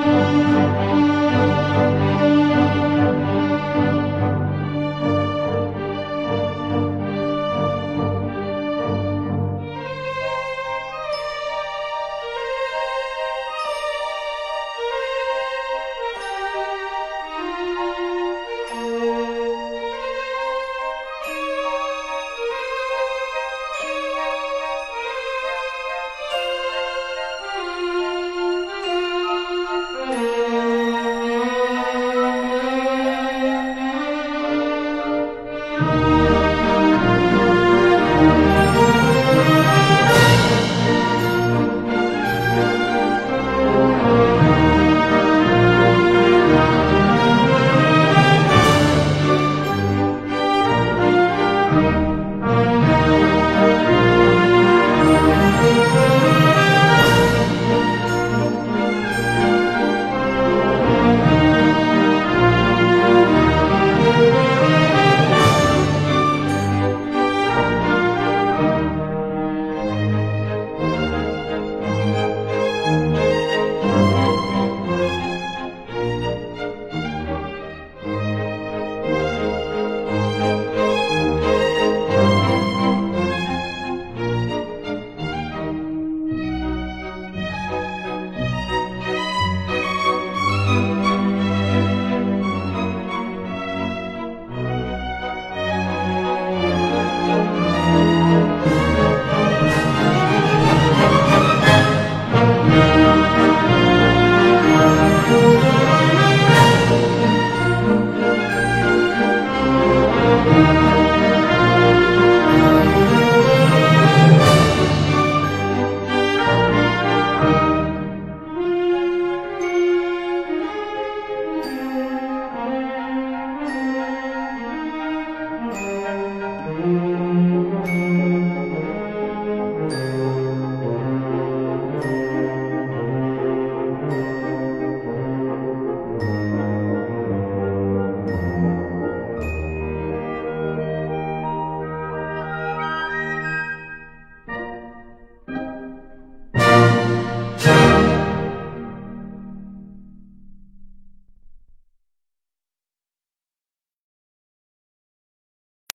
Música